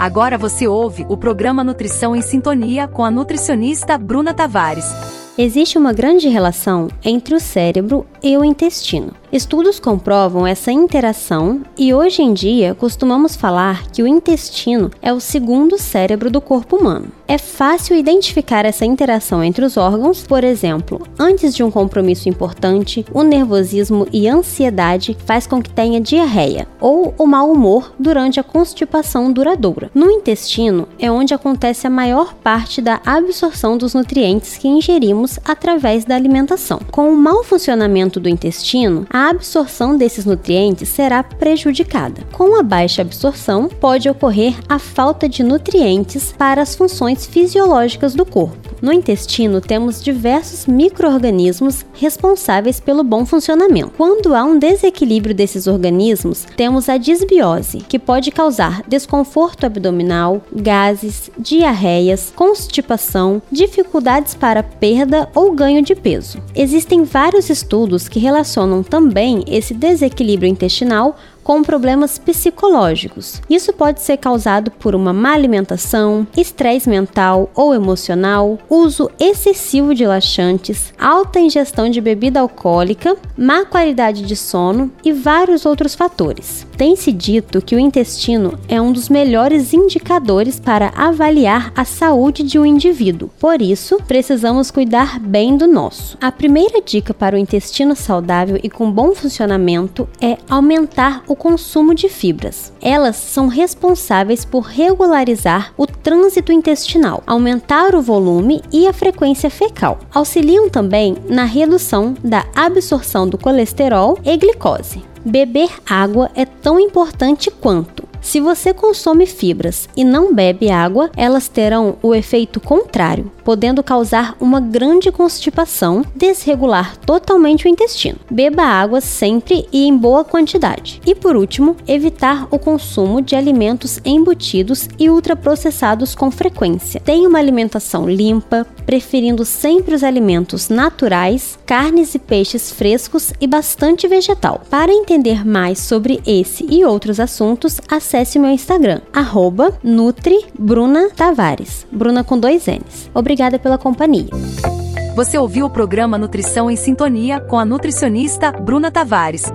Agora você ouve o programa Nutrição em Sintonia com a nutricionista Bruna Tavares. Existe uma grande relação entre o cérebro e o intestino. Estudos comprovam essa interação e hoje em dia costumamos falar que o intestino é o segundo cérebro do corpo humano. É fácil identificar essa interação entre os órgãos, por exemplo, antes de um compromisso importante, o nervosismo e ansiedade faz com que tenha diarreia, ou o mau humor durante a constipação duradoura. No intestino é onde acontece a maior parte da absorção dos nutrientes que ingerimos através da alimentação. Com o mau funcionamento do intestino, a absorção desses nutrientes será prejudicada. Com a baixa absorção, pode ocorrer a falta de nutrientes para as funções fisiológicas do corpo. No intestino, temos diversos micro-organismos responsáveis pelo bom funcionamento. Quando há um desequilíbrio desses organismos, temos a disbiose, que pode causar desconforto abdominal, gases, diarreias, constipação, dificuldades para perda ou ganho de peso. Existem vários estudos que relacionam também esse desequilíbrio intestinal com problemas psicológicos. Isso pode ser causado por uma má alimentação, estresse mental ou emocional, uso excessivo de laxantes, alta ingestão de bebida alcoólica, má qualidade de sono e vários outros fatores. Tem-se dito que o intestino é um dos melhores indicadores para avaliar a saúde de um indivíduo. Por isso, precisamos cuidar bem do nosso. A primeira dica para o intestino saudável e com bom funcionamento é aumentar o consumo de fibras. Elas são responsáveis por regularizar o trânsito intestinal, aumentar o volume e a frequência fecal. Auxiliam também na redução da absorção do colesterol e glicose. Beber água é tão importante quanto. Se você consome fibras e não bebe água, elas terão o efeito contrário, podendo causar uma grande constipação, desregular totalmente o intestino. Beba água sempre e em boa quantidade. E por último, evitar o consumo de alimentos embutidos e ultraprocessados com frequência. Tenha uma alimentação limpa, preferindo sempre os alimentos naturais, carnes e peixes frescos e bastante vegetal. Para entender mais sobre esse e outros assuntos, acesse meu Instagram, arroba NutriBrunaTavares, Bruna com dois N's. Obrigada pela companhia. Você ouviu o programa Nutrição em Sintonia com a nutricionista Bruna Tavares.